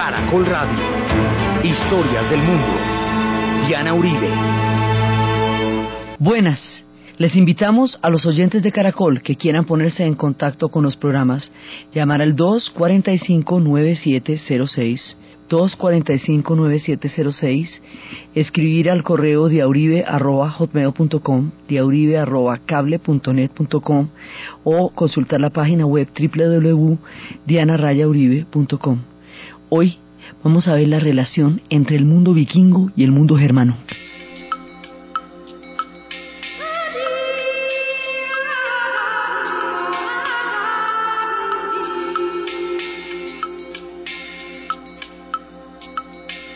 Caracol Radio. Historias del mundo. Diana Uribe. Buenas. Les invitamos a los oyentes de Caracol que quieran ponerse en contacto con los programas, llamar al 245-9706, 245-9706, escribir al correo diauribe.hotmail.com, diauribe.cable.net.com o consultar la página web www.dianarayauribe.com. Hoy vamos a ver la relación entre el mundo vikingo y el mundo germano.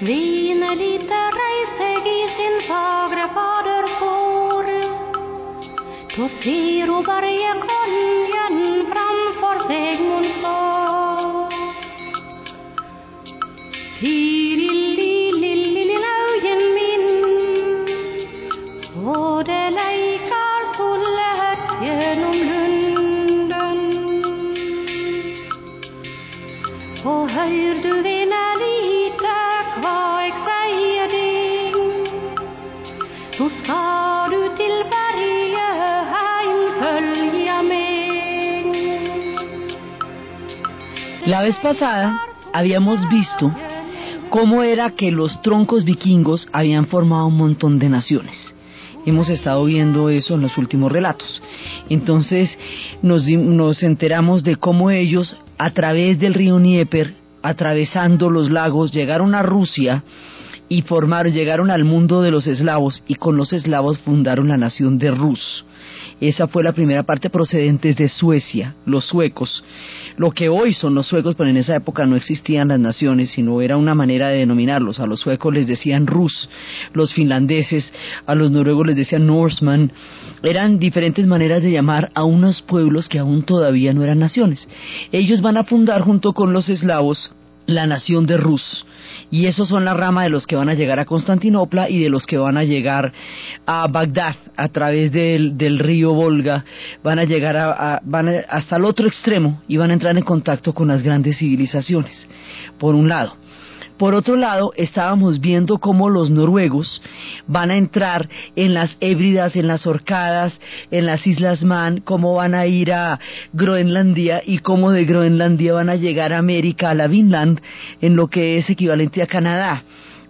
Vine lite reiseg i sin fagre fader får. Då ser bergekongen framfor La vez pasada habíamos visto cómo era que los troncos vikingos habían formado un montón de naciones. Hemos estado viendo eso en los últimos relatos. Entonces nos, nos enteramos de cómo ellos, a través del río Dnieper, atravesando los lagos, llegaron a Rusia y formaron, llegaron al mundo de los eslavos y con los eslavos fundaron la nación de Rus. Esa fue la primera parte procedente de Suecia, los suecos. Lo que hoy son los suecos, pero en esa época no existían las naciones, sino era una manera de denominarlos. A los suecos les decían Rus, los finlandeses, a los noruegos les decían Norseman. Eran diferentes maneras de llamar a unos pueblos que aún todavía no eran naciones. Ellos van a fundar junto con los eslavos la nación de Rus. Y esos son la rama de los que van a llegar a Constantinopla y de los que van a llegar a Bagdad a través del, del río Volga. Van a llegar a- van a- hasta el otro extremo y van a entrar en contacto con las grandes civilizaciones, por un lado. Por otro lado, estábamos viendo cómo los noruegos van a entrar en las Hébridas, en las Orcadas, en las Islas Man, cómo van a ir a Groenlandia y cómo de Groenlandia van a llegar a América, a la Vinland, en lo que es equivalente a Canadá.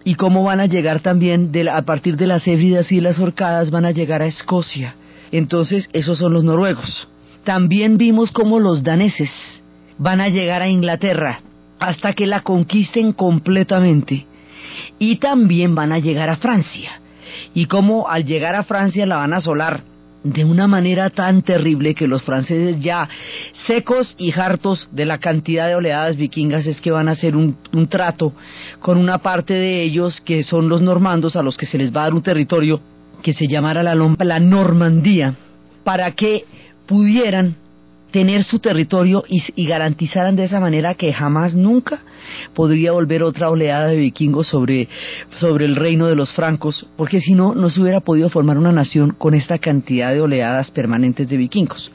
Y cómo van a llegar también de la- a partir de las Hébridas y las Orcadas van a llegar a Escocia. Entonces, esos son los noruegos. También vimos cómo los daneses van a llegar a Inglaterra hasta que la conquisten completamente. Y también van a llegar a Francia. Y cómo al llegar a Francia la van a asolar de una manera tan terrible que los franceses ya secos y hartos de la cantidad de oleadas vikingas es que van a hacer un, un trato con una parte de ellos que son los normandos a los que se les va a dar un territorio que se llamara la, la Normandía para que pudieran tener su territorio y, garantizaran de esa manera que jamás nunca podría volver otra oleada de vikingos sobre, sobre el reino de los francos, porque si no, no se hubiera podido formar una nación con esta cantidad de oleadas permanentes de vikingos.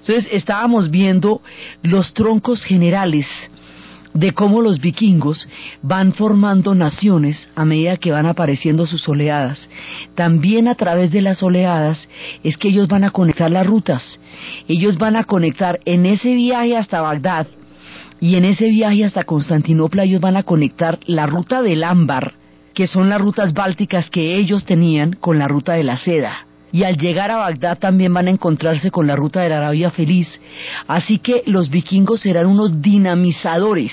Entonces estábamos viendo los troncos generales de cómo los vikingos van formando naciones a medida que van apareciendo sus oleadas. También a través de las oleadas es que ellos van a conectar las rutas. Ellos van a conectar en ese viaje hasta Bagdad y en ese viaje hasta Constantinopla ellos van a conectar la ruta del ámbar, que son las rutas bálticas que ellos tenían con la ruta de la seda. Y al llegar a Bagdad también van a encontrarse con la ruta de la Arabia Feliz. Así que los vikingos serán unos dinamizadores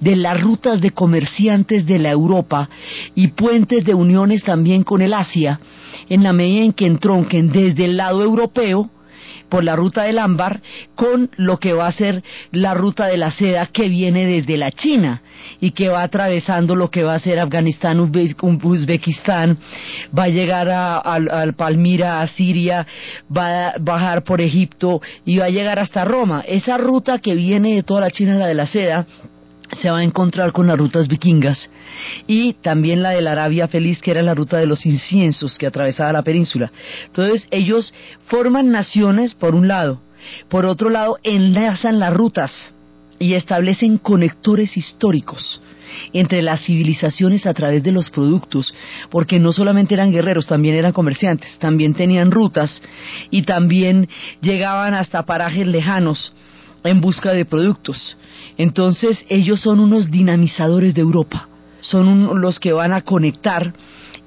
de las rutas de comerciantes de la Europa y puentes de uniones también con el Asia, en la medida en que entronquen desde el lado europeo por la ruta del ámbar con lo que va a ser la ruta de la seda que viene desde la China y que va atravesando lo que va a ser Afganistán, Uzbe- Uzbekistán, va a llegar a, al- al Palmira, a Siria, va a bajar por Egipto y va a llegar hasta Roma. Esa ruta que viene de toda la China, la de la seda, se va a encontrar con las rutas vikingas y también la de la Arabia Feliz, que era la ruta de los inciensos que atravesaba la península. Entonces ellos forman naciones por un lado, por otro lado enlazan las rutas y establecen conectores históricos entre las civilizaciones a través de los productos, porque no solamente eran guerreros, también eran comerciantes, también tenían rutas y también llegaban hasta parajes lejanos en busca de productos. Entonces ellos son unos dinamizadores de Europa, son los que van a conectar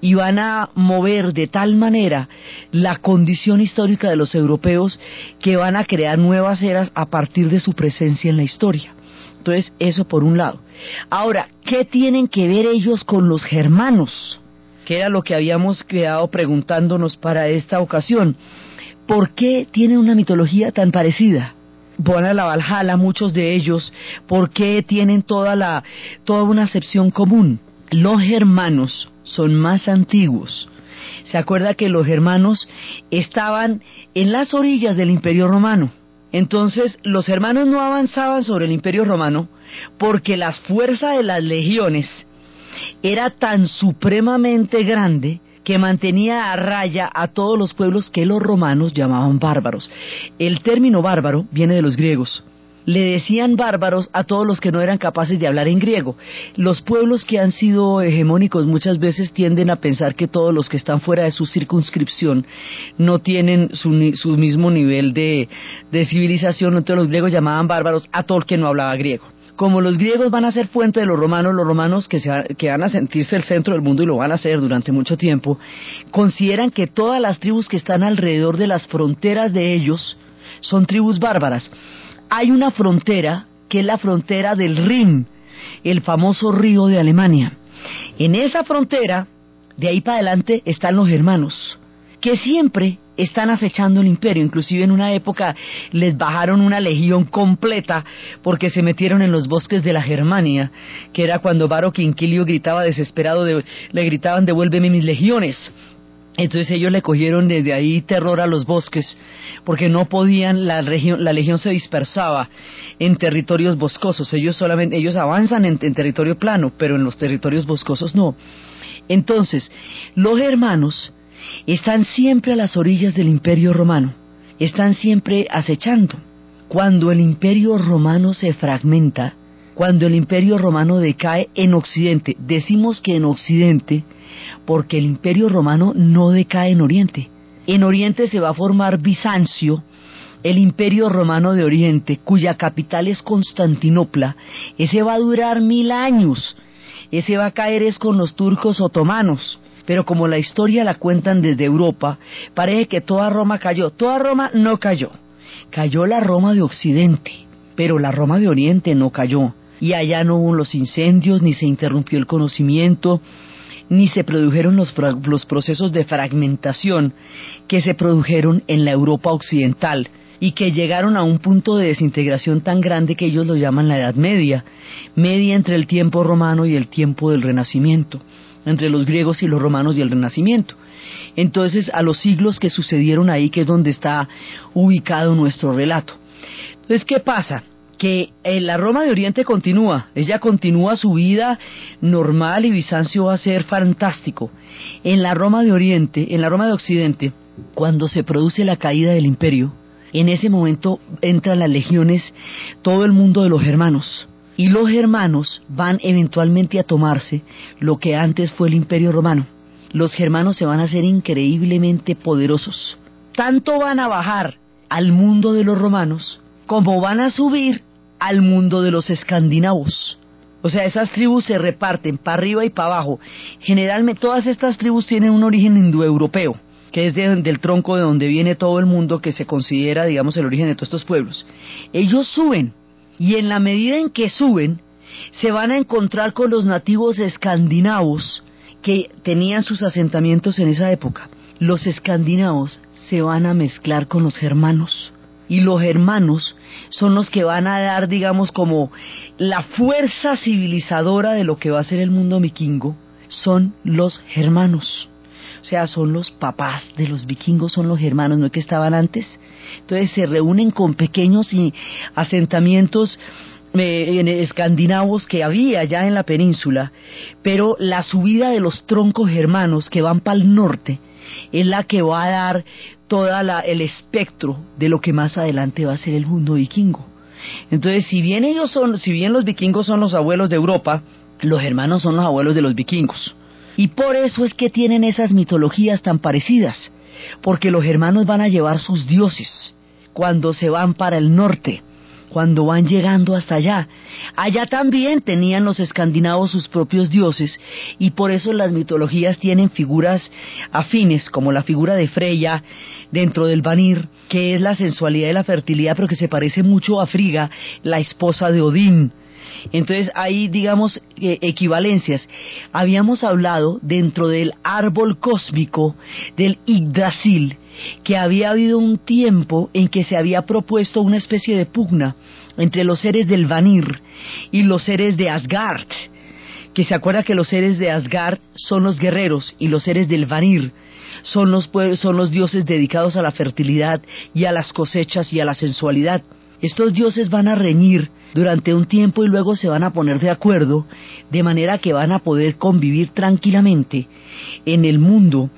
y van a mover de tal manera la condición histórica de los europeos que van a crear nuevas eras a partir de su presencia en la historia. Entonces, eso por un lado. Ahora, ¿qué tienen que ver ellos con los germanos? Que era lo que habíamos quedado preguntándonos para esta ocasión. ¿Por qué tienen una mitología tan parecida? Van a la Valhalla, muchos de ellos, ¿por qué tienen toda, la, toda una acepción común? Los germanos son más antiguos. Se acuerda que los germanos estaban en las orillas del Imperio Romano. Entonces los hermanos no avanzaban sobre el Imperio Romano porque la fuerza de las legiones era tan supremamente grande que mantenía a raya a todos los pueblos que los romanos llamaban bárbaros. El término bárbaro viene de los griegos le decían bárbaros a todos los que no eran capaces de hablar en griego. Los pueblos que han sido hegemónicos muchas veces tienden a pensar que todos los que están fuera de su circunscripción no tienen su, mismo nivel de, civilización, entonces los griegos llamaban bárbaros a todo el que no hablaba griego. Como los griegos van a ser fuente de los romanos, los romanos que, que van a sentirse el centro del mundo y lo van a hacer durante mucho tiempo, consideran que todas las tribus que están alrededor de las fronteras de ellos son tribus bárbaras hay una frontera que es la frontera del Rin, el famoso río de Alemania. En esa frontera, de ahí para adelante, están los hermanos, que siempre están acechando el imperio. Inclusive en una época les bajaron una legión completa porque se metieron en los bosques de la Germania, que era cuando Baro Quinquilio gritaba desesperado, le gritaban devuélveme mis legiones. Entonces ellos le cogieron desde ahí terror a los bosques, porque no podían, la, la legión se dispersaba en territorios boscosos. Ellos solamente, ellos avanzan en, en territorio plano, pero en los territorios boscosos no. Entonces, los hermanos están siempre a las orillas del imperio romano, están siempre acechando. Cuando el imperio romano se fragmenta, cuando el imperio romano decae en Occidente, decimos que en Occidente, porque el imperio romano no decae en Oriente. En Oriente se va a formar Bizancio, el imperio romano de Oriente, cuya capital es Constantinopla, ese va a durar mil años, ese va a caer es con los turcos otomanos, pero como la historia la cuentan desde Europa, parece que toda Roma cayó, toda Roma no cayó, cayó la Roma de Occidente, pero la Roma de Oriente no cayó, y allá no hubo los incendios, ni se interrumpió el conocimiento, ni se produjeron los, los procesos de fragmentación que se produjeron en la Europa occidental y que llegaron a un punto de desintegración tan grande que ellos lo llaman la Edad Media, media entre el tiempo romano y el tiempo del Renacimiento, entre los griegos y los romanos y el Renacimiento. Entonces, a los siglos que sucedieron ahí, que es donde está ubicado nuestro relato. Entonces, ¿qué pasa? que en la Roma de Oriente continúa, ella continúa su vida normal y Bizancio va a ser fantástico. En la Roma de Oriente, en la Roma de Occidente, cuando se produce la caída del imperio, en ese momento entran las legiones, todo el mundo de los germanos. Y los germanos van eventualmente a tomarse lo que antes fue el imperio romano. Los germanos se van a hacer increíblemente poderosos. Tanto van a bajar al mundo de los romanos como van a subir al mundo de los escandinavos. O sea, esas tribus se reparten para arriba y para abajo. Generalmente todas estas tribus tienen un origen indoeuropeo, que es del tronco de donde viene todo el mundo que se considera, digamos, el origen de todos estos pueblos. Ellos suben y en la medida en que suben, se van a encontrar con los nativos escandinavos que tenían sus asentamientos en esa época. Los escandinavos se van a mezclar con los germanos y los hermanos son los que van a dar, digamos, como la fuerza civilizadora de lo que va a ser el mundo vikingo, son los germanos. O sea, son los papás de los vikingos, son los hermanos, no es que estaban antes. Entonces se reúnen con pequeños asentamientos eh, escandinavos que había ya en la península, pero la subida de los troncos germanos que van para el norte es la que va a dar todo el espectro de lo que más adelante va a ser el mundo vikingo. Entonces, si bien ellos son, si bien los vikingos son los abuelos de Europa, los germanos son los abuelos de los vikingos. Y por eso es que tienen esas mitologías tan parecidas, porque los germanos van a llevar sus dioses cuando se van para el norte, cuando van llegando hasta allá. Allá también tenían los escandinavos sus propios dioses y por eso las mitologías tienen figuras afines, como la figura de Freya dentro del Vanir, que es la sensualidad y la fertilidad, pero que se parece mucho a Friga, la esposa de Odín. Entonces hay, digamos, eh, equivalencias. Habíamos hablado dentro del árbol cósmico del Yggdrasil, que había habido un tiempo en que se había propuesto una especie de pugna entre los seres del Vanir y los seres de Asgard, que se acuerda que los seres de Asgard son los guerreros y los seres del Vanir son los, son los dioses dedicados a la fertilidad y a las cosechas y a la sensualidad. Estos dioses van a reñir durante un tiempo y luego se van a poner de acuerdo, de manera que van a poder convivir tranquilamente en el mundo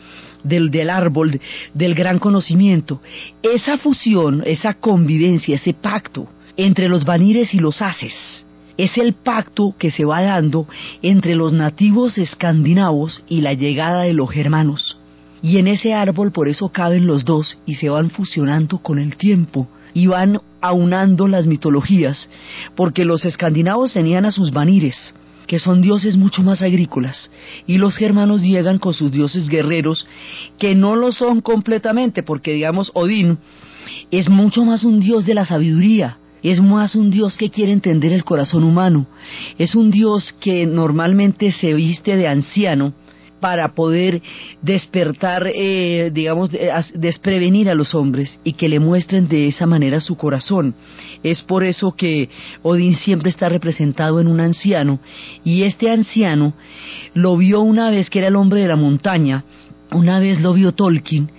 del, del árbol del gran conocimiento. Esa fusión, esa convivencia, ese pacto entre los vanires y los haces, es el pacto que se va dando entre los nativos escandinavos y la llegada de los germanos. Y en ese árbol por eso caben los dos y se van fusionando con el tiempo y van aunando las mitologías, porque los escandinavos tenían a sus vanires, que son dioses mucho más agrícolas, y los germanos llegan con sus dioses guerreros, que no lo son completamente, porque digamos Odín es mucho más un dios de la sabiduría, es más un Dios que quiere entender el corazón humano, es un Dios que normalmente se viste de anciano para poder despertar, eh, digamos, desprevenir a los hombres y que le muestren de esa manera su corazón. Es por eso que Odín siempre está representado en un anciano y este anciano lo vio una vez que era el hombre de la montaña, una vez lo vio Tolkien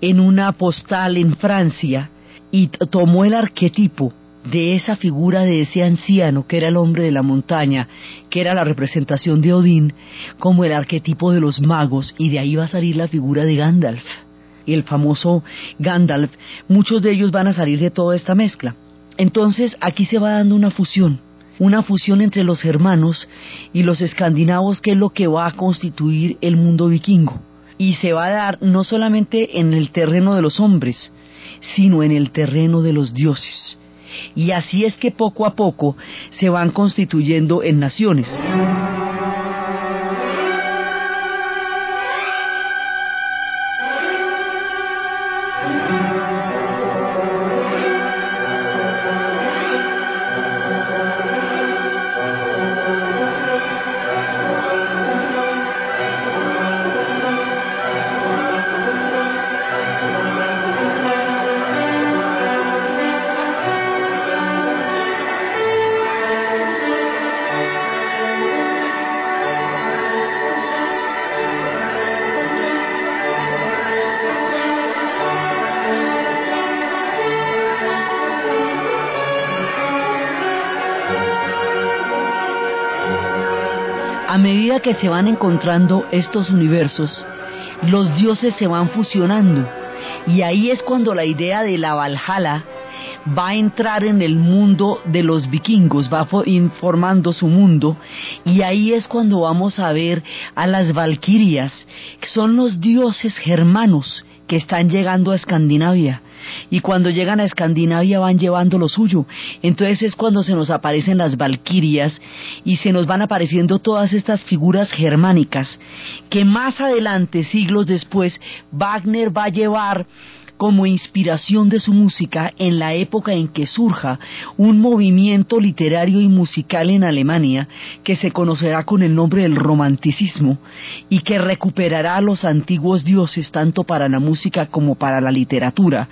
en una postal en Francia y tomó el arquetipo de esa figura de ese anciano que era el hombre de la montaña, que era la representación de Odín, como el arquetipo de los magos, y de ahí va a salir la figura de Gandalf. El famoso Gandalf, muchos de ellos van a salir de toda esta mezcla. Entonces aquí se va dando una fusión, una fusión entre los germanos y los escandinavos, que es lo que va a constituir el mundo vikingo. Y se va a dar no solamente en el terreno de los hombres, sino en el terreno de los dioses y así es que poco a poco se van constituyendo en naciones. Que se van encontrando estos universos, los dioses se van fusionando. Y ahí es cuando la idea de la Valhalla va a entrar en el mundo de los vikingos, va informando su mundo, y ahí es cuando vamos a ver a las valquirias, que son los dioses germanos que están llegando a Escandinavia y cuando llegan a Escandinavia van llevando lo suyo. Entonces es cuando se nos aparecen las valquirias y se nos van apareciendo todas estas figuras germánicas que más adelante, siglos después, Wagner va a llevar como inspiración de su música en la época en que surja un movimiento literario y musical en Alemania que se conocerá con el nombre del romanticismo y que recuperará a los antiguos dioses tanto para la música como para la literatura.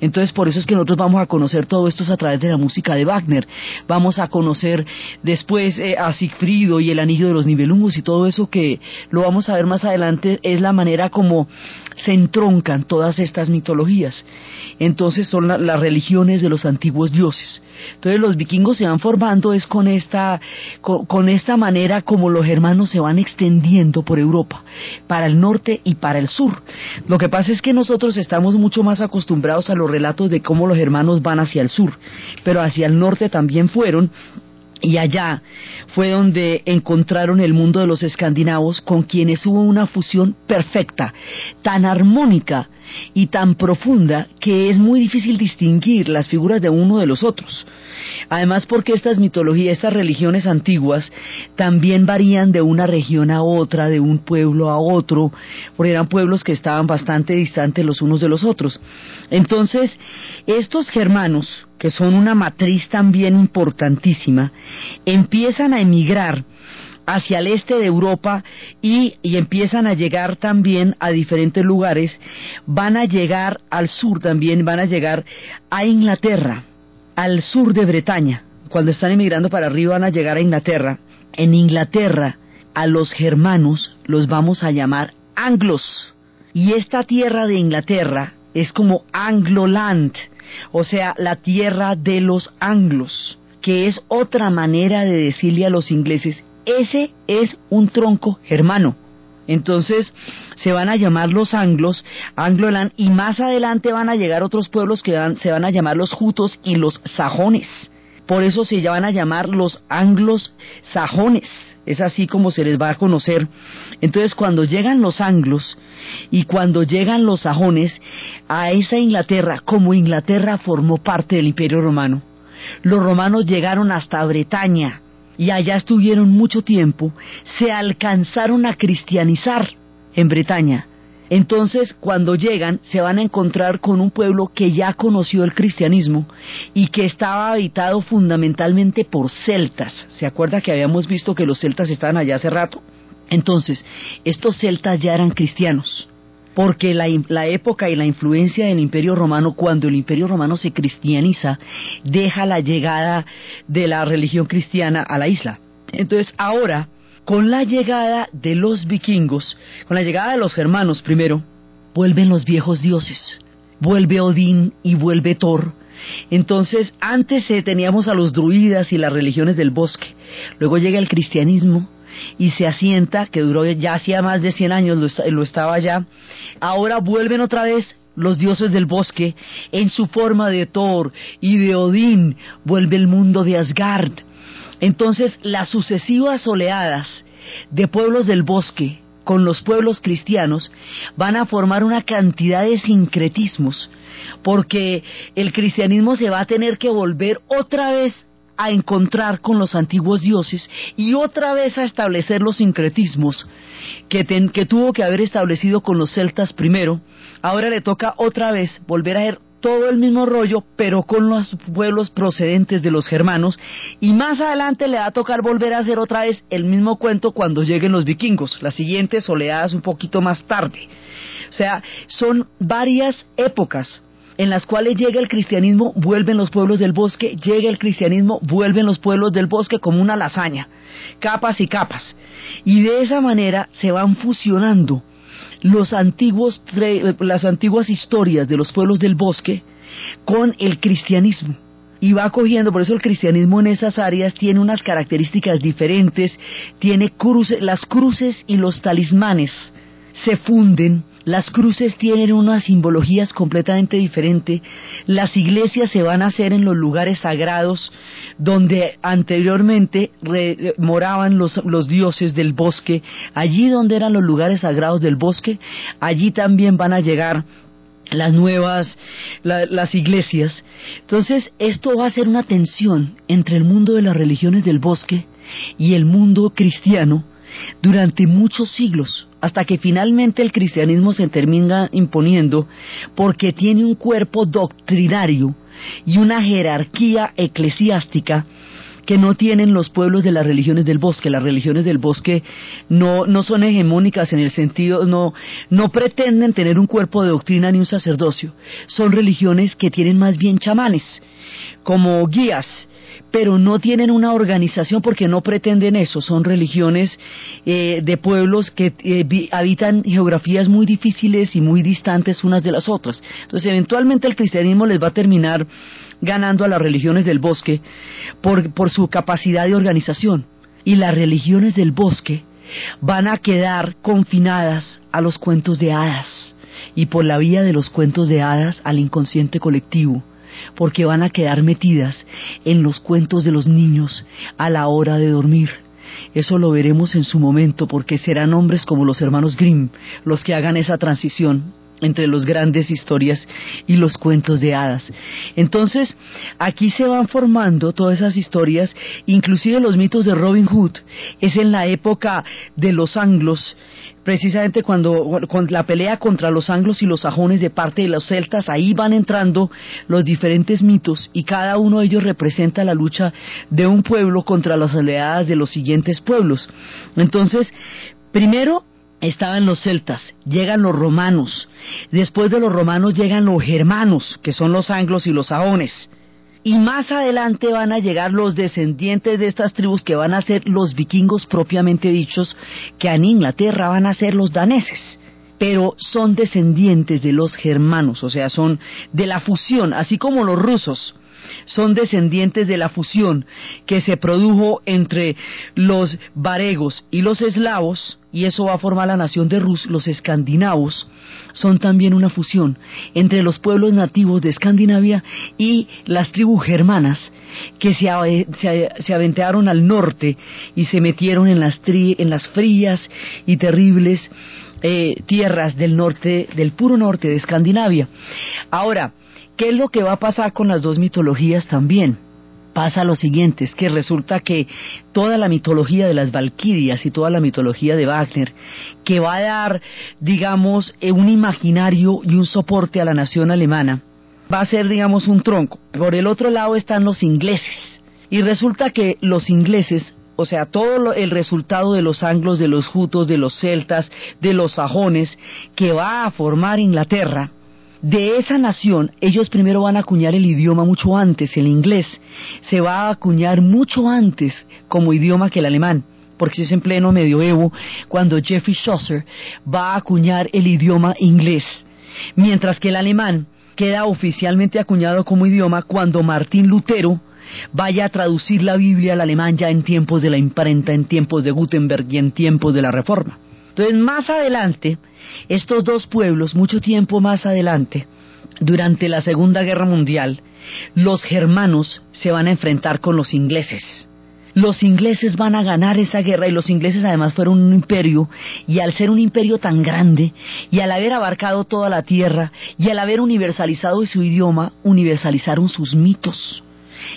Entonces por eso es que nosotros vamos a conocer todo esto a través de la música de Wagner. Vamos a conocer después eh, a Sigfrido y el anillo de los Nibelungos y todo eso que lo vamos a ver más adelante es la manera como se entroncan todas estas mitologías Entonces son las religiones de los antiguos dioses. Entonces los vikingos se van formando es con esta, con, esta manera como los germanos se van extendiendo por Europa, para el norte y para el sur. Lo que pasa es que nosotros estamos mucho más acostumbrados a los relatos de cómo los germanos van hacia el sur, pero hacia el norte también fueron y allá fue donde encontraron el mundo de los escandinavos con quienes hubo una fusión perfecta, tan armónica y tan profunda que es muy difícil distinguir las figuras de uno de los otros. Además porque estas mitologías, estas religiones antiguas también varían de una región a otra, de un pueblo a otro, porque eran pueblos que estaban bastante distantes los unos de los otros. Entonces, estos germanos, que son una matriz también importantísima, empiezan a emigrar hacia el este de Europa y, y, empiezan a llegar también a diferentes lugares, van a llegar al sur también, van a llegar a Inglaterra al sur de Bretaña. Cuando están emigrando para arriba van a llegar a Inglaterra. En Inglaterra a los germanos los vamos a llamar anglos. Y esta tierra de Inglaterra es como Angloland, o sea, la tierra de los anglos, que es otra manera de decirle a los ingleses, ese es un tronco germano. Entonces se van a llamar los anglos, Angloland, y más adelante van a llegar otros pueblos que se van a llamar los jutos y los sajones. Por eso se van a llamar los anglos sajones. Es así como se les va a conocer. Entonces cuando llegan los anglos y cuando llegan los sajones a esa Inglaterra, como Inglaterra formó parte del Imperio Romano, los romanos llegaron hasta Bretaña, y allá estuvieron mucho tiempo, se alcanzaron a cristianizar en Bretaña. Entonces, cuando llegan, se van a encontrar con un pueblo que ya conoció el cristianismo y que estaba habitado fundamentalmente por celtas. ¿Se acuerda que habíamos visto que los celtas estaban allá hace rato? Entonces, estos celtas ya eran cristianos porque la, época y la influencia del Imperio Romano, cuando el Imperio Romano se cristianiza, deja la llegada de la religión cristiana a la isla. Entonces ahora, con la llegada de los vikingos, con la llegada de los germanos primero, vuelven los viejos dioses, vuelve Odín y vuelve Thor, entonces, antes eh, teníamos a los druidas y las religiones del bosque. Luego llega el cristianismo y se asienta, que duró ya hacía más de 100 años, lo, estaba ya. Ahora vuelven otra vez los dioses del bosque en su forma de Thor y de Odín. Vuelve el mundo de Asgard. Entonces, las sucesivas oleadas de pueblos del bosque con los pueblos cristianos van a formar una cantidad de sincretismos, porque el cristianismo se va a tener que volver otra vez a encontrar con los antiguos dioses y otra vez a establecer los sincretismos que, que tuvo que haber establecido con los celtas primero, ahora le toca otra vez volver a ver todo el mismo rollo, pero con los pueblos procedentes de los germanos, y más adelante le va a tocar volver a hacer otra vez el mismo cuento cuando lleguen los vikingos, las siguientes oleadas un poquito más tarde. O sea, son varias épocas en las cuales llega el cristianismo, vuelven los pueblos del bosque, llega el cristianismo, vuelven los pueblos del bosque como una lasaña, capas y capas. Y de esa manera se van fusionando los antiguos, las antiguas historias de los pueblos del bosque con el cristianismo. Y va cogiendo, por eso el cristianismo en esas áreas tiene unas características diferentes, tiene cruces, las cruces y los talismanes se funden, las cruces tienen unas simbologías completamente diferentes, las iglesias se van a hacer en los lugares sagrados donde anteriormente moraban los, los dioses del bosque, allí donde eran los lugares sagrados del bosque, allí también van a llegar las nuevas, las iglesias. Entonces, esto va a ser una tensión entre el mundo de las religiones del bosque y el mundo cristiano durante muchos siglos hasta que finalmente el cristianismo se termina imponiendo porque tiene un cuerpo doctrinario y una jerarquía eclesiástica que no tienen los pueblos de las religiones del bosque. Las religiones del bosque no, son hegemónicas en el sentido, no, no pretenden tener un cuerpo de doctrina ni un sacerdocio. Son religiones que tienen más bien chamanes, como guías, pero no tienen una organización porque no pretenden eso. Son religiones eh, de pueblos que eh, habitan geografías muy difíciles y muy distantes unas de las otras. Entonces, eventualmente el cristianismo les va a terminar ganando a las religiones del bosque por, por su capacidad de organización. Y las religiones del bosque van a quedar confinadas a los cuentos de hadas y por la vía de los cuentos de hadas al inconsciente colectivo porque van a quedar metidas en los cuentos de los niños a la hora de dormir. Eso lo veremos en su momento, porque serán hombres como los hermanos Grimm los que hagan esa transición entre las grandes historias y los cuentos de hadas. Entonces, aquí se van formando todas esas historias, inclusive los mitos de Robin Hood, es en la época de los anglos, precisamente cuando con la pelea contra los anglos y los sajones de parte de los celtas, ahí van entrando los diferentes mitos y cada uno de ellos representa la lucha de un pueblo contra las oleadas de los siguientes pueblos. Entonces, primero estaban los celtas, llegan los romanos, después de los romanos llegan los germanos, que son los anglos y los sajones, y más adelante van a llegar los descendientes de estas tribus que van a ser los vikingos propiamente dichos, que en Inglaterra van a ser los daneses. Pero son descendientes de los germanos, o sea, son de la fusión, así como los rusos son descendientes de la fusión que se produjo entre los varegos y los eslavos, y eso va a formar la nación de Rus, los escandinavos, son también una fusión entre los pueblos nativos de Escandinavia y las tribus germanas que se, se, aventearon al norte y se metieron en las, en las frías y terribles eh, tierras del norte, del puro norte de Escandinavia. Ahora, ¿Qué es lo que va a pasar con las dos mitologías también? Pasa lo siguiente, es que resulta que toda la mitología de las Valquirias y toda la mitología de Wagner, que va a dar, digamos, eh, un imaginario y un soporte a la nación alemana, va a ser, digamos, un tronco. Por el otro lado están los ingleses. Y resulta que los ingleses o sea, todo el resultado de los anglos, de los jutos, de los celtas, de los sajones, que va a formar Inglaterra, de esa nación, ellos primero van a acuñar el idioma mucho antes, el inglés. Se va a acuñar mucho antes como idioma que el alemán, porque es en pleno medioevo cuando Jeffrey Chaucer va a acuñar el idioma inglés. Mientras que el alemán queda oficialmente acuñado como idioma cuando Martín Lutero vaya a traducir la Biblia al alemán ya en tiempos de la imprenta, en tiempos de Gutenberg y en tiempos de la Reforma. Entonces, más adelante, estos dos pueblos, mucho tiempo más adelante, durante la Segunda Guerra Mundial, los germanos se van a enfrentar con los ingleses. Los ingleses van a ganar esa guerra y los ingleses además fueron un imperio y al ser un imperio tan grande y al haber abarcado toda la tierra y al haber universalizado su idioma, universalizaron sus mitos.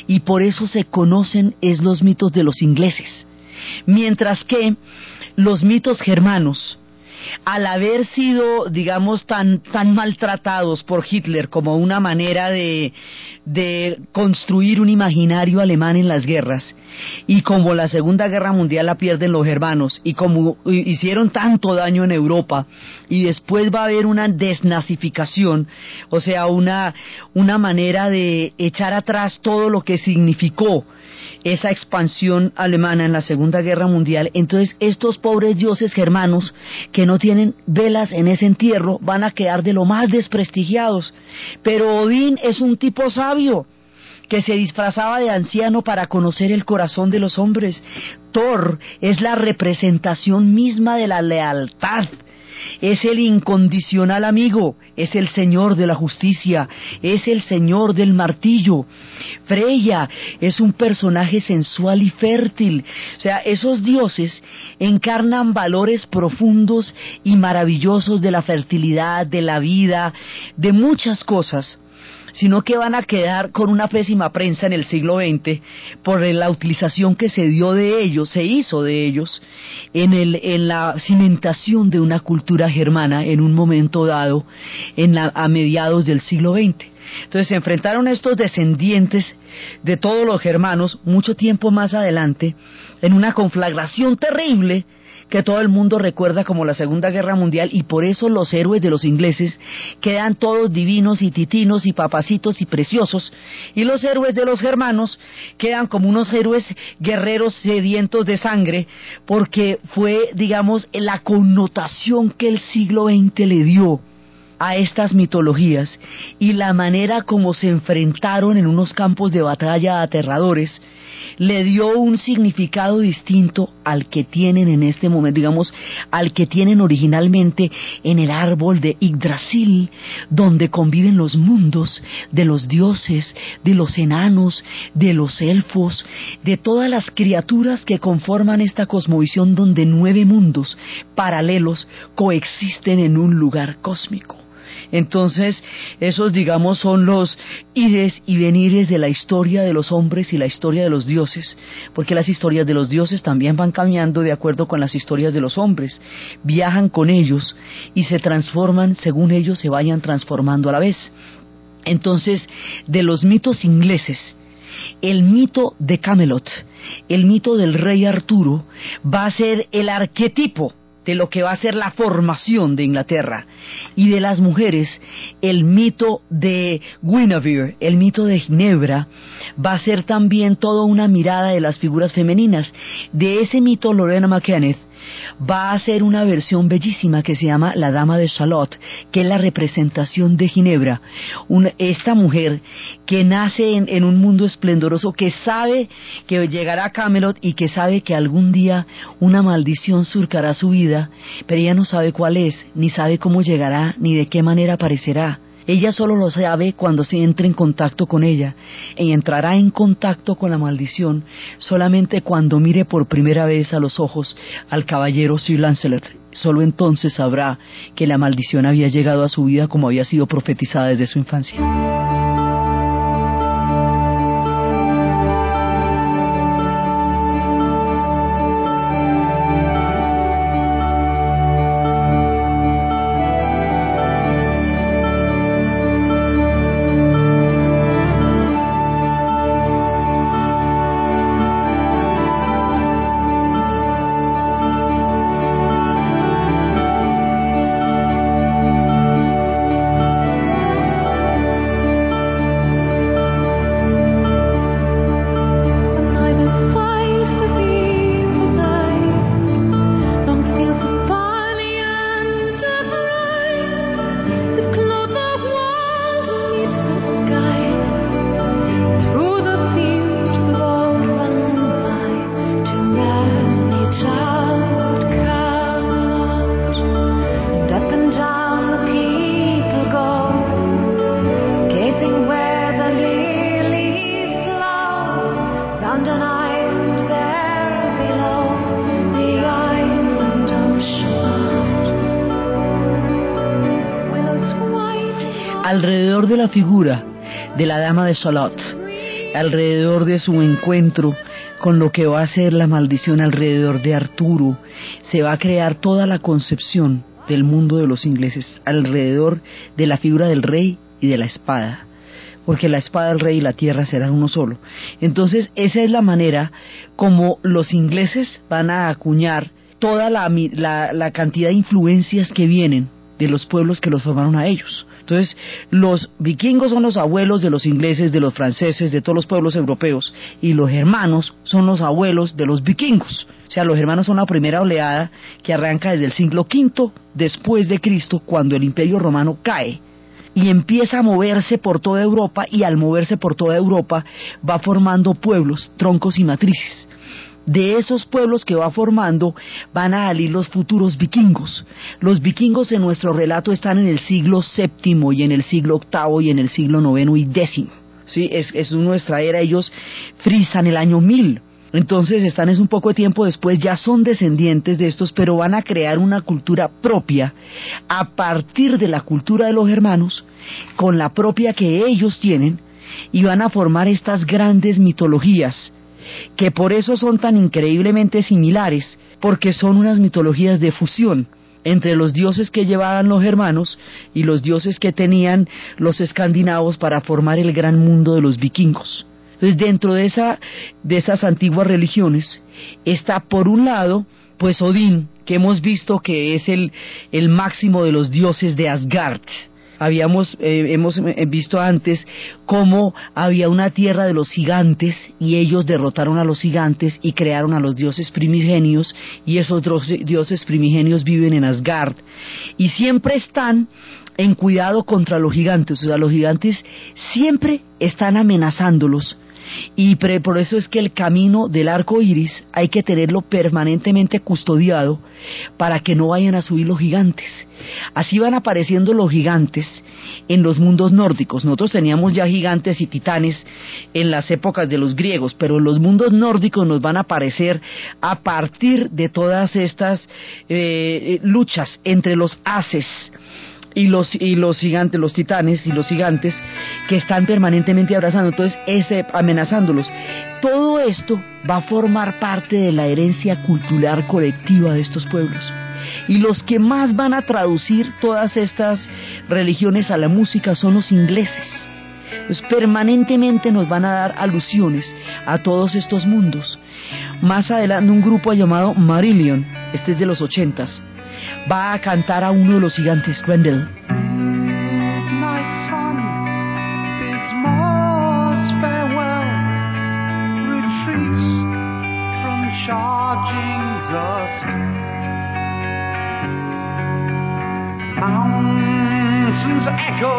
Y por eso se conocen es los mitos de los ingleses. Mientras que los mitos germanos, al haber sido, digamos, tan, tan maltratados por Hitler como una manera de, de construir un imaginario alemán en las guerras, y como la Segunda Guerra Mundial la pierden los germanos, y como hicieron tanto daño en Europa, y después va a haber una desnazificación, o sea, una, una manera de echar atrás todo lo que significó esa expansión alemana en la Segunda Guerra Mundial, entonces estos pobres dioses germanos que no tienen velas en ese entierro van a quedar de lo más desprestigiados. Pero Odín es un tipo sabio que se disfrazaba de anciano para conocer el corazón de los hombres. Thor es la representación misma de la lealtad es el incondicional amigo, es el Señor de la justicia, es el Señor del martillo. Freya es un personaje sensual y fértil. O sea, esos dioses encarnan valores profundos y maravillosos de la fertilidad, de la vida, de muchas cosas sino que van a quedar con una pésima prensa en el siglo XX por la utilización que se dio de ellos, se hizo de ellos, en, el, en la cimentación de una cultura germana en un momento dado en la, a mediados del siglo XX. Entonces se enfrentaron estos descendientes de todos los germanos mucho tiempo más adelante en una conflagración terrible que todo el mundo recuerda como la Segunda Guerra Mundial y por eso los héroes de los ingleses quedan todos divinos y titinos y papacitos y preciosos. Y los héroes de los germanos quedan como unos héroes guerreros sedientos de sangre porque fue, digamos, la connotación que el siglo XX le dio a estas mitologías y la manera como se enfrentaron en unos campos de batalla aterradores le dio un significado distinto al que tienen en este momento, digamos, al que tienen originalmente en el árbol de Yggdrasil, donde conviven los mundos de los dioses, de los enanos, de los elfos, de todas las criaturas que conforman esta cosmovisión donde nueve mundos paralelos coexisten en un lugar cósmico. Entonces, esos, digamos, son los ires y venires de la historia de los hombres y la historia de los dioses, porque las historias de los dioses también van cambiando de acuerdo con las historias de los hombres, viajan con ellos y se transforman según ellos se vayan transformando a la vez. Entonces, de los mitos ingleses, el mito de Camelot, el mito del rey Arturo, va a ser el arquetipo de lo que va a ser la formación de Inglaterra. Y de las mujeres, el mito de Guinevere, el mito de Ginebra, va a ser también toda una mirada de las figuras femeninas. De ese mito, Lorena McKenneth va a ser una versión bellísima que se llama La Dama de Charlotte, que es la representación de Ginebra. esta mujer que nace en, un mundo esplendoroso, que sabe que llegará a Camelot y que sabe que algún día una maldición surcará su vida, pero ella no sabe cuál es, ni sabe cómo llegará, ni de qué manera aparecerá. Ella solo lo sabe cuando se entre en contacto con ella y entrará en contacto con la maldición solamente cuando mire por primera vez a los ojos al caballero Sir Lancelot. Solo entonces sabrá que la maldición había llegado a su vida como había sido profetizada desde su infancia. De la dama de Salot, alrededor de su encuentro con lo que va a ser la maldición alrededor de Arturo, se va a crear toda la concepción del mundo de los ingleses alrededor de la figura del rey y de la espada porque la espada del rey y la tierra serán uno solo. Entonces, esa es la manera como los ingleses van a acuñar toda la, la, cantidad de influencias que vienen de los pueblos que los formaron a ellos. Entonces, los vikingos son los abuelos de los ingleses, de los franceses, de todos los pueblos europeos, y los germanos son los abuelos de los vikingos. O sea, los germanos son la primera oleada que arranca desde el siglo V después de Cristo, cuando el imperio romano cae y empieza a moverse por toda Europa y al moverse por toda Europa va formando pueblos, troncos y matrices de esos pueblos que va formando van a salir los futuros vikingos. Los vikingos en nuestro relato están en el siglo VII y en el siglo VIII y en el siglo IX y X. ¿sí? Es, es nuestra era, ellos frisan el año 1000. Entonces están es un poco de tiempo después, ya son descendientes de estos, pero van a crear una cultura propia a partir de la cultura de los hermanos, con la propia que ellos tienen, y van a formar estas grandes mitologías que por eso son tan increíblemente similares, porque son unas mitologías de fusión entre los dioses que llevaban los germanos y los dioses que tenían los escandinavos para formar el gran mundo de los vikingos. Entonces, dentro de, esa, de esas antiguas religiones está, por un lado, pues Odín, que hemos visto que es el, el máximo de los dioses de Asgard. Habíamos, eh, hemos eh, visto antes cómo había una tierra de los gigantes y ellos derrotaron a los gigantes y crearon a los dioses primigenios y esos dioses primigenios viven en Asgard. Y siempre están en cuidado contra los gigantes, o sea, los gigantes siempre están amenazándolos y por eso es que el camino del arco iris hay que tenerlo permanentemente custodiado para que no vayan a subir los gigantes. Así van apareciendo los gigantes en los mundos nórdicos. Nosotros teníamos ya gigantes y titanes en las épocas de los griegos, pero en los mundos nórdicos nos van a aparecer a partir de todas estas eh, luchas entre los haces y los y los gigantes, los titanes y los gigantes que están permanentemente abrazando, entonces ese amenazándolos. Todo esto va a formar parte de la herencia cultural colectiva de estos pueblos. Y los que más van a traducir todas estas religiones a la música son los ingleses. Permanentemente nos van a dar alusiones a todos estos mundos. Más adelante un grupo llamado Marillion, este es de los ochentas, va a cantar a uno de los gigantes, Grendel. Mountains echo,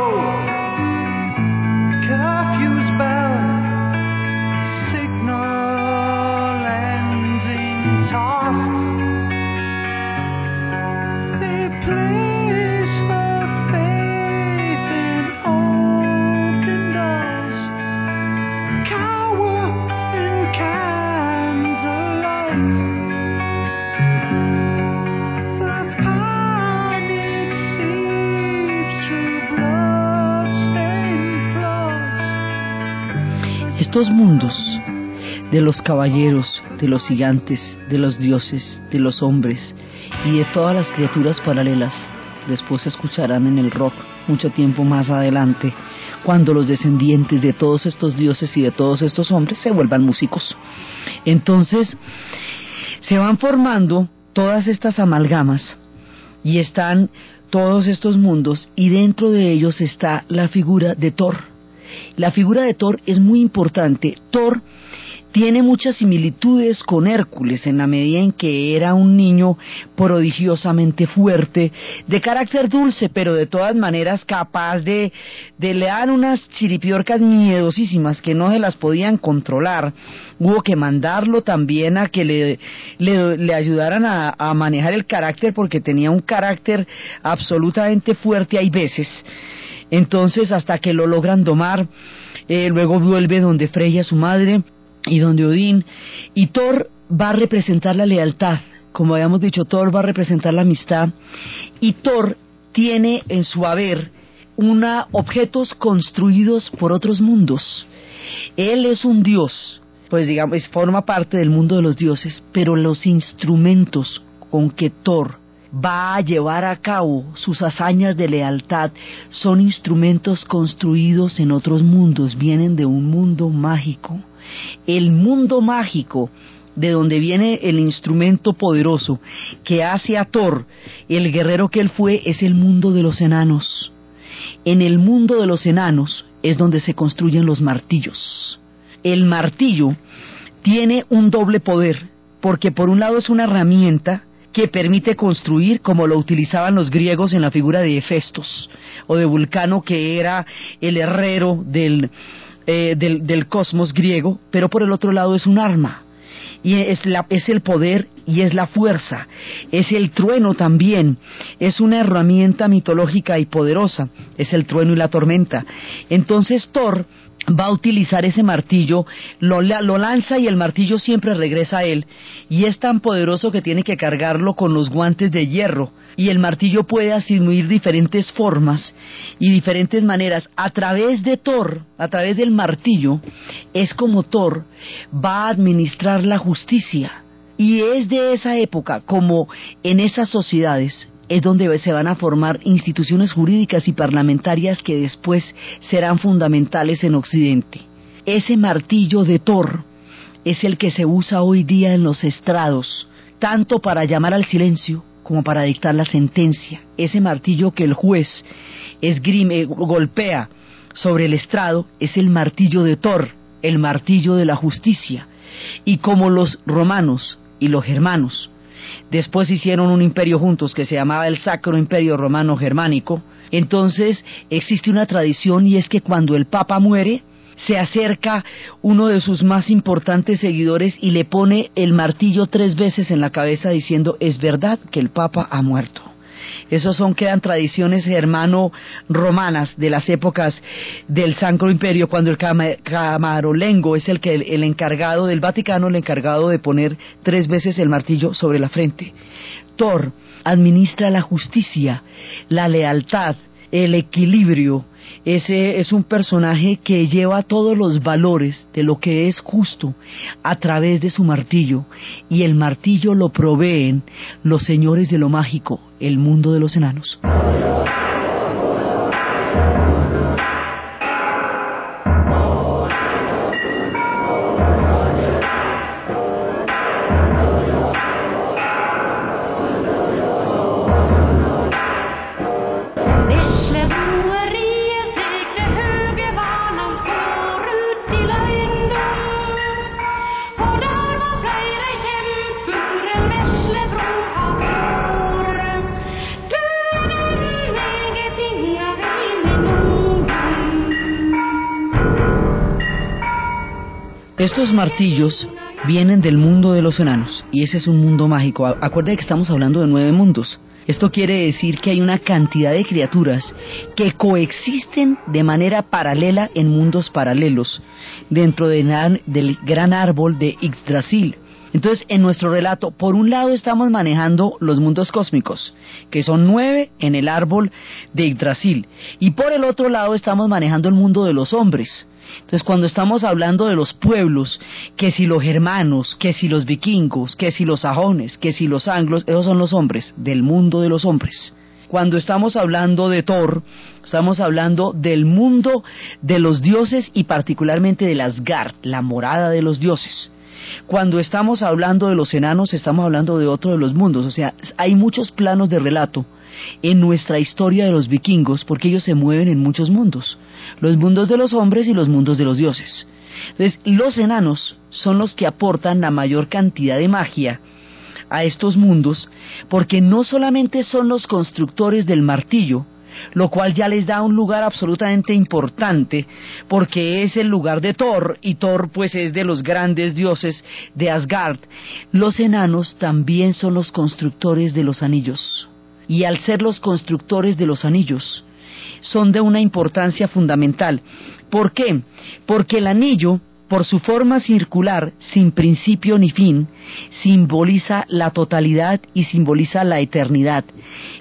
de los caballeros, de los gigantes, de los dioses, de los hombres y de todas las criaturas paralelas, después se escucharán en el rock mucho tiempo más adelante, cuando los descendientes de todos estos dioses y de todos estos hombres se vuelvan músicos. Entonces, se van formando todas estas amalgamas y están todos estos mundos y dentro de ellos está la figura de Thor la figura de Thor es muy importante. Thor tiene muchas similitudes con Hércules en la medida en que era un niño prodigiosamente fuerte, de carácter dulce, pero de todas maneras capaz de, de le dar unas chiripiorcas miedosísimas que no se las podían controlar. Hubo que mandarlo también a que le, le, ayudaran a, a manejar el carácter porque tenía un carácter absolutamente fuerte hay veces. Entonces, hasta que lo logran domar, eh, luego vuelve donde Freya, su madre, y donde Odín, y Thor va a representar la lealtad. Como habíamos dicho, Thor va a representar la amistad, y Thor tiene en su haber una objetos construidos por otros mundos. Él es un dios, pues digamos, forma parte del mundo de los dioses, pero los instrumentos con que Thor va a llevar a cabo sus hazañas de lealtad son instrumentos construidos en otros mundos, vienen de un mundo mágico. El mundo mágico de donde viene el instrumento poderoso que hace a Thor, el guerrero que él fue, es el mundo de los enanos. En el mundo de los enanos es donde se construyen los martillos. El martillo tiene un doble poder, porque por un lado es una herramienta que permite construir como lo utilizaban los griegos en la figura de Hefestos o de Vulcano que era el herrero del, eh, del, del, cosmos griego, pero por el otro lado es un arma. Y es, la, es el poder y es la fuerza, es el trueno también, es una herramienta mitológica y poderosa, es el trueno y la tormenta. Entonces Thor va a utilizar ese martillo, lo, lo, lanza y el martillo siempre regresa a él, y es tan poderoso que tiene que cargarlo con los guantes de hierro, y el martillo puede asumir diferentes formas y diferentes maneras. A través de Thor, a través del martillo, es como Thor va a administrar la justicia. Y es de esa época como en esas sociedades es donde se van a formar instituciones jurídicas y parlamentarias que después serán fundamentales en Occidente. Ese martillo de Thor es el que se usa hoy día en los estrados, tanto para llamar al silencio como para dictar la sentencia. Ese martillo que el juez esgrime, golpea sobre el estrado es el martillo de Thor, el martillo de la justicia. Y como los romanos y los germanos después hicieron un imperio juntos que se llamaba el Sacro Imperio Romano Germánico, entonces existe una tradición y es que cuando el Papa muere, se acerca uno de sus más importantes seguidores y le pone el martillo tres veces en la cabeza diciendo es verdad que el Papa ha muerto. Esos son, quedan tradiciones hermano-romanas de las épocas del Sacro Imperio, cuando el camarolengo es el, que, el encargado del Vaticano, el encargado de poner tres veces el martillo sobre la frente. Thor administra la justicia, la lealtad, el equilibrio, ese es un personaje que lleva todos los valores de lo que es justo a través de su martillo y el martillo lo proveen los señores de lo mágico, el mundo de los enanos. Estos martillos vienen del mundo de los enanos y ese es un mundo mágico. Acuérdense que estamos hablando de nueve mundos. Esto quiere decir que hay una cantidad de criaturas que coexisten de manera paralela en mundos paralelos dentro de, del gran árbol de Yggdrasil. Entonces, en nuestro relato, por un lado estamos manejando los mundos cósmicos, que son nueve en el árbol de Yggdrasil, y por el otro lado estamos manejando el mundo de los hombres, entonces, cuando estamos hablando de los pueblos, que si los germanos, que si los vikingos, que si los sajones, que si los anglos, esos son los hombres, del mundo de los hombres. Cuando estamos hablando de Thor, estamos hablando del mundo de los dioses y particularmente de Asgard, la morada de los dioses. Cuando estamos hablando de los enanos, estamos hablando de otro de los mundos. O sea, hay muchos planos de relato en nuestra historia de los vikingos porque ellos se mueven en muchos mundos, los mundos de los hombres y los mundos de los dioses. Entonces, los enanos son los que aportan la mayor cantidad de magia a estos mundos porque no solamente son los constructores del martillo, lo cual ya les da un lugar absolutamente importante porque es el lugar de Thor y Thor pues es de los grandes dioses de Asgard. Los enanos también son los constructores de los anillos y al ser los constructores de los anillos, son de una importancia fundamental. ¿Por qué? Porque el anillo, por su forma circular, sin principio ni fin, simboliza la totalidad y simboliza la eternidad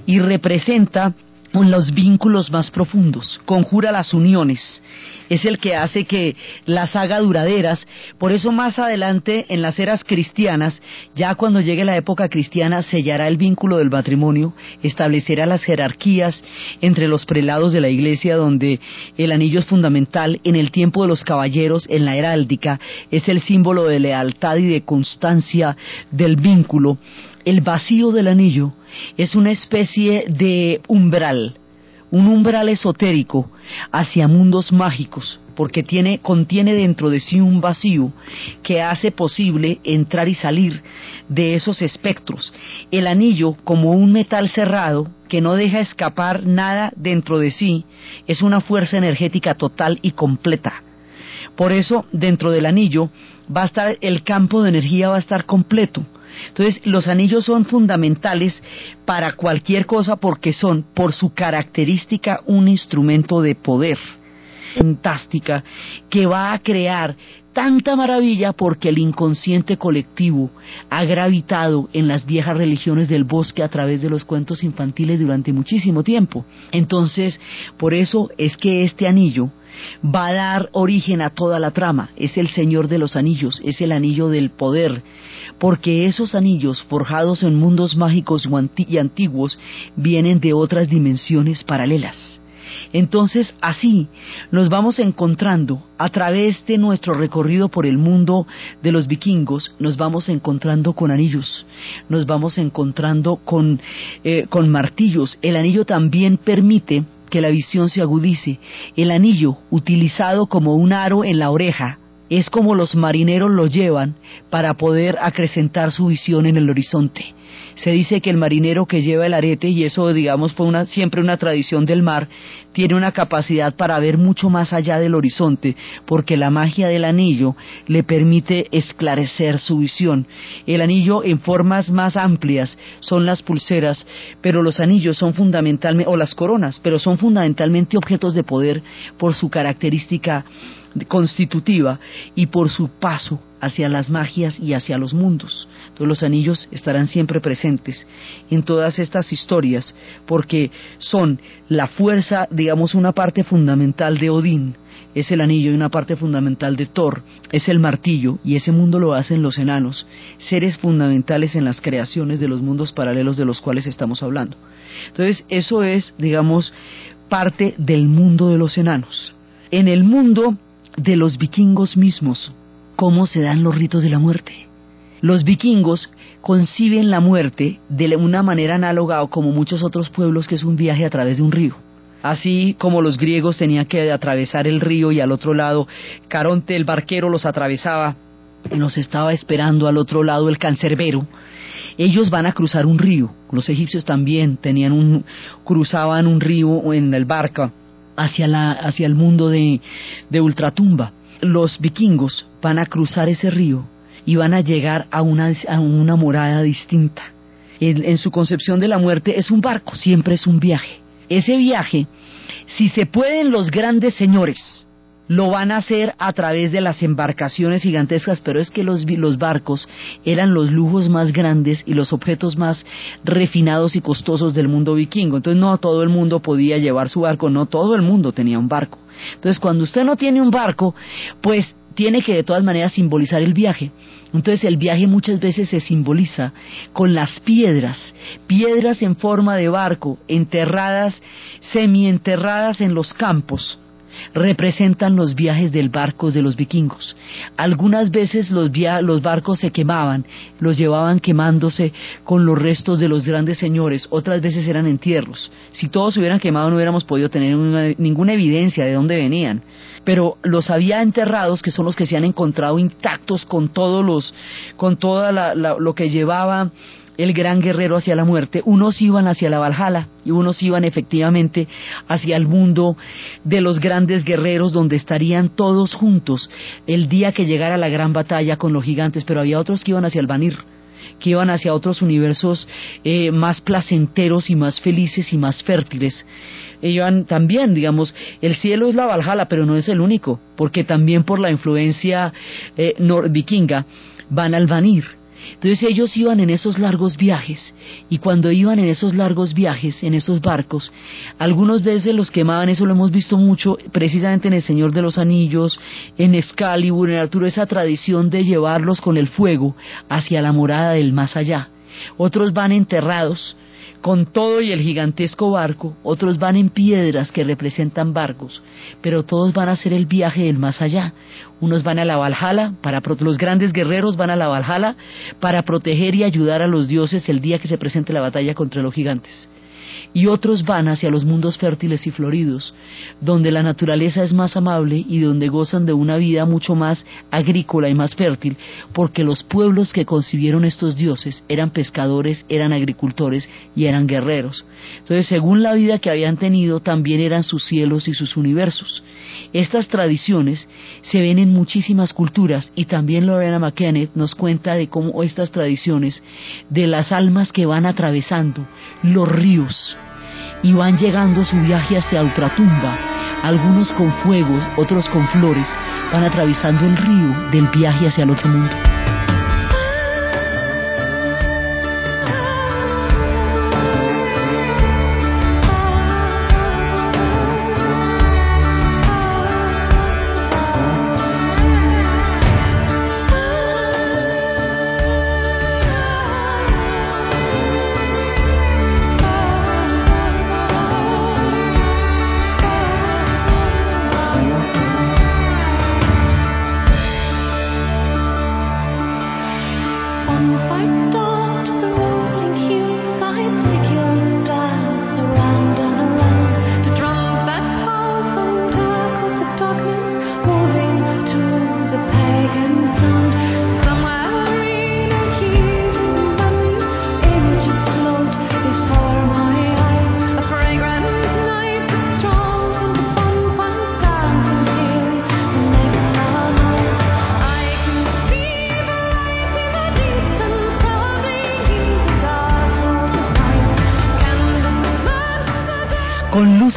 y representa los vínculos más profundos, conjura las uniones, es el que hace que las haga duraderas. Por eso más adelante en las eras cristianas, ya cuando llegue la época cristiana, sellará el vínculo del matrimonio, establecerá las jerarquías entre los prelados de la iglesia, donde el anillo es fundamental. En el tiempo de los caballeros, en la heráldica, es el símbolo de lealtad y de constancia del vínculo. El vacío del anillo es una especie de umbral, un umbral esotérico hacia mundos mágicos, porque tiene, contiene dentro de sí un vacío que hace posible entrar y salir de esos espectros. El anillo, como un metal cerrado que no deja escapar nada dentro de sí, es una fuerza energética total y completa. Por eso, dentro del anillo va a estar el campo de energía va a estar completo entonces, los anillos son fundamentales para cualquier cosa porque son, por su característica, un instrumento de poder fantástica que va a crear tanta maravilla porque el inconsciente colectivo ha gravitado en las viejas religiones del bosque a través de los cuentos infantiles durante muchísimo tiempo. Entonces, por eso es que este anillo va a dar origen a toda la trama. Es el Señor de los Anillos, es el anillo del poder, porque esos anillos forjados en mundos mágicos y antiguos vienen de otras dimensiones paralelas. Entonces, así nos vamos encontrando a través de nuestro recorrido por el mundo de los vikingos, nos vamos encontrando con anillos, nos vamos encontrando con, eh, con martillos. El anillo también permite que la visión se agudice. El anillo, utilizado como un aro en la oreja, es como los marineros lo llevan para poder acrecentar su visión en el horizonte. Se dice que el marinero que lleva el arete, y eso digamos fue una, siempre una tradición del mar, tiene una capacidad para ver mucho más allá del horizonte, porque la magia del anillo le permite esclarecer su visión. El anillo en formas más amplias son las pulseras, pero los anillos son fundamentalmente, o las coronas, pero son fundamentalmente objetos de poder por su característica constitutiva y por su paso hacia las magias y hacia los mundos. Entonces los anillos estarán siempre presentes en todas estas historias porque son la fuerza, digamos, una parte fundamental de Odín, es el anillo y una parte fundamental de Thor, es el martillo y ese mundo lo hacen los enanos, seres fundamentales en las creaciones de los mundos paralelos de los cuales estamos hablando. Entonces eso es, digamos, parte del mundo de los enanos. En el mundo de los vikingos mismos, cómo se dan los ritos de la muerte. Los vikingos conciben la muerte de una manera análoga o como muchos otros pueblos que es un viaje a través de un río. Así como los griegos tenían que atravesar el río y al otro lado Caronte el barquero los atravesaba y nos estaba esperando al otro lado el cancerbero. Ellos van a cruzar un río. Los egipcios también tenían un cruzaban un río en el barco hacia, la, hacia el mundo de, de ultratumba. Los vikingos van a cruzar ese río y van a llegar a una, a una morada distinta. en su concepción de la muerte es un barco, siempre es un viaje. Ese viaje, si se pueden los grandes señores, lo van a hacer a través de las embarcaciones gigantescas, pero es que los, los barcos eran los lujos más grandes y los objetos más refinados y costosos del mundo vikingo. Entonces no todo el mundo podía llevar su barco, no todo el mundo tenía un barco. Entonces cuando usted no tiene un barco, pues tiene que de todas maneras simbolizar el viaje. Entonces el viaje muchas veces se simboliza con las piedras, piedras en forma de barco, enterradas, semienterradas en los campos representan los viajes del barco de los vikingos. Algunas veces los, los barcos se quemaban, los llevaban quemándose con los restos de los grandes señores, otras veces eran entierros. Si todos se hubieran quemado no hubiéramos podido tener ninguna evidencia de dónde venían. Pero los había enterrados, que son los que se han encontrado intactos con todos los, con toda lo que llevaba el gran guerrero hacia la muerte, unos iban hacia la Valhalla y unos iban efectivamente hacia el mundo de los grandes guerreros donde estarían todos juntos el día que llegara la gran batalla con los gigantes, pero había otros que iban hacia el Vanir que iban hacia otros universos eh, más placenteros y más felices y más fértiles. Ellos también, digamos, el cielo es la Valhalla, pero no es el único, porque también por la influencia eh, vikinga van al Vanir entonces ellos iban en esos largos viajes y cuando iban en esos largos viajes, en esos barcos, algunos de ellos los quemaban, eso lo hemos visto mucho precisamente en El Señor de los Anillos, en Excalibur, en Arturo, esa tradición de llevarlos con el fuego hacia la morada del más allá. Otros van enterrados con todo y el gigantesco barco, otros van en piedras que representan barcos, pero todos van a hacer el viaje del más allá. Unos van a la Valhalla, para los grandes guerreros van a la Valhalla para proteger y ayudar a los dioses el día que se presente la batalla contra los gigantes y otros van hacia los mundos fértiles y floridos, donde la naturaleza es más amable y donde gozan de una vida mucho más agrícola y más fértil, porque los pueblos que concibieron estos dioses eran pescadores, eran agricultores y eran guerreros. Entonces, según la vida que habían tenido, también eran sus cielos y sus universos. Estas tradiciones se ven en muchísimas culturas y también Lorena McKenneth nos cuenta de cómo estas tradiciones de las almas que van atravesando los ríos y van llegando su viaje hacia ultratumba, algunos con fuegos, otros con flores, van atravesando el río del viaje hacia el otro mundo.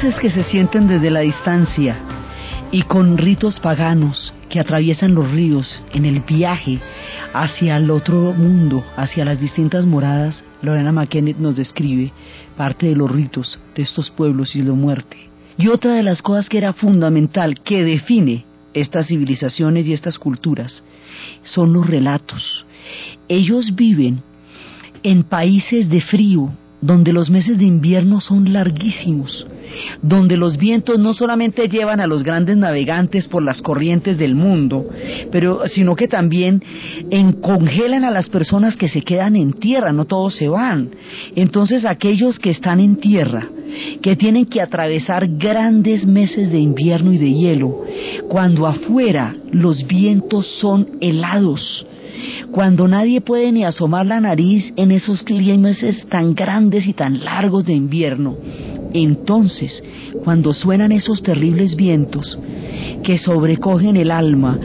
Con luces que se sienten desde la distancia y con ritos paganos que atraviesan los ríos en el viaje hacia el otro mundo, hacia las distintas moradas, Lorena McKennitt nos describe parte de los ritos de estos pueblos y de muerte. Y otra de las cosas que era fundamental, que define estas civilizaciones y estas culturas, son los relatos. Ellos viven en países de frío, donde los meses de invierno son larguísimos, donde los vientos no solamente llevan a los grandes navegantes por las corrientes del mundo, pero sino que también congelan a las personas que se quedan en tierra, no todos se van. Entonces aquellos que están en tierra, que tienen que atravesar grandes meses de invierno y de hielo, cuando afuera los vientos son helados, cuando nadie puede ni asomar la nariz en esos climas tan grandes y tan largos de invierno, entonces, cuando suenan esos terribles vientos que sobrecogen el alma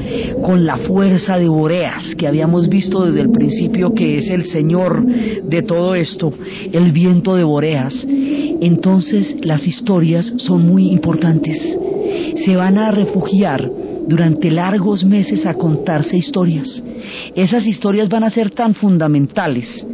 con la fuerza de Boreas que habíamos visto desde el principio que es el Señor de todo esto, el viento de Boreas, entonces las historias son muy importantes. Se van a refugiar durante largos meses a contarse historias. Esas historias van a ser tan fundamentales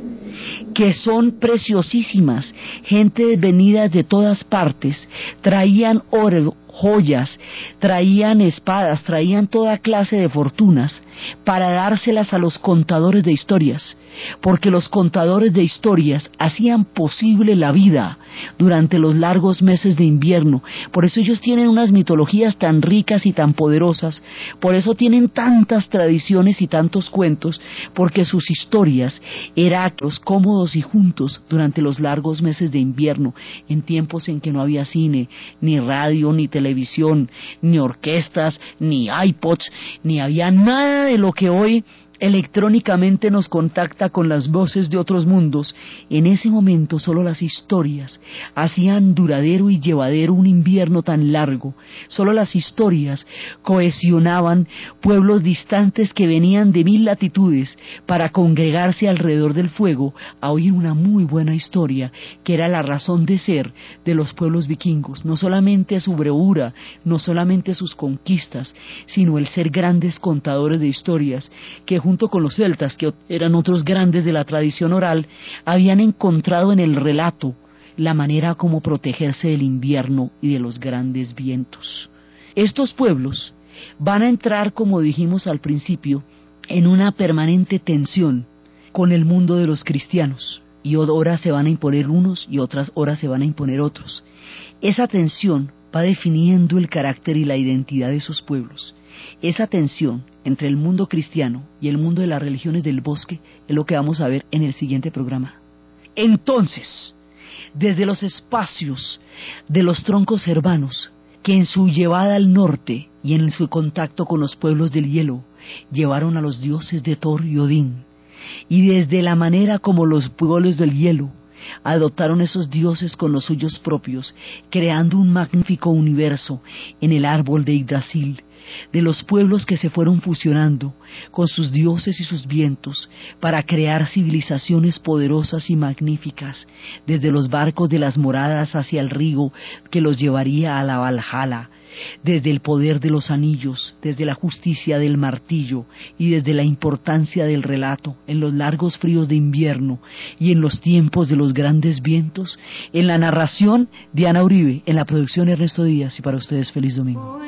que son preciosísimas. Gente venida de todas partes traían oro, joyas, traían espadas, traían toda clase de fortunas para dárselas a los contadores de historias, porque los contadores de historias hacían posible la vida durante los largos meses de invierno. Por eso ellos tienen unas mitologías tan ricas y tan poderosas, por eso tienen tantas tradiciones y tantos cuentos, porque sus historias eran cómodos y juntos durante los largos meses de invierno, en tiempos en que no había cine, ni radio, ni televisión, ni orquestas, ni iPods, ni había nada de lo que hoy electrónicamente nos contacta con las voces de otros mundos, en ese momento solo las historias hacían duradero y llevadero un invierno tan largo, solo las historias cohesionaban pueblos distantes que venían de mil latitudes para congregarse alrededor del fuego a oír una muy buena historia que era la razón de ser de los pueblos vikingos, no solamente su bravura, no solamente sus conquistas, sino el ser grandes contadores de historias que junto con los celtas, que eran otros grandes de la tradición oral, habían encontrado en el relato la manera como protegerse del invierno y de los grandes vientos. Estos pueblos van a entrar, como dijimos al principio, en una permanente tensión con el mundo de los cristianos, y horas se van a imponer unos y otras horas se van a imponer otros. Esa tensión va definiendo el carácter y la identidad de esos pueblos. Esa tensión entre el mundo cristiano y el mundo de las religiones del bosque es lo que vamos a ver en el siguiente programa. Entonces, desde los espacios de los troncos hermanos, que en su llevada al norte y en su contacto con los pueblos del hielo llevaron a los dioses de Thor y Odín, y desde la manera como los pueblos del hielo adoptaron esos dioses con los suyos propios, creando un magnífico universo en el árbol de Yggdrasil, de los pueblos que se fueron fusionando con sus dioses y sus vientos para crear civilizaciones poderosas y magníficas, desde los barcos de las moradas hacia el río que los llevaría a la Valhalla, desde el poder de los anillos, desde la justicia del martillo y desde la importancia del relato en los largos fríos de invierno y en los tiempos de los grandes vientos, en la narración de Ana Uribe, en la producción Ernesto Díaz y para ustedes feliz domingo.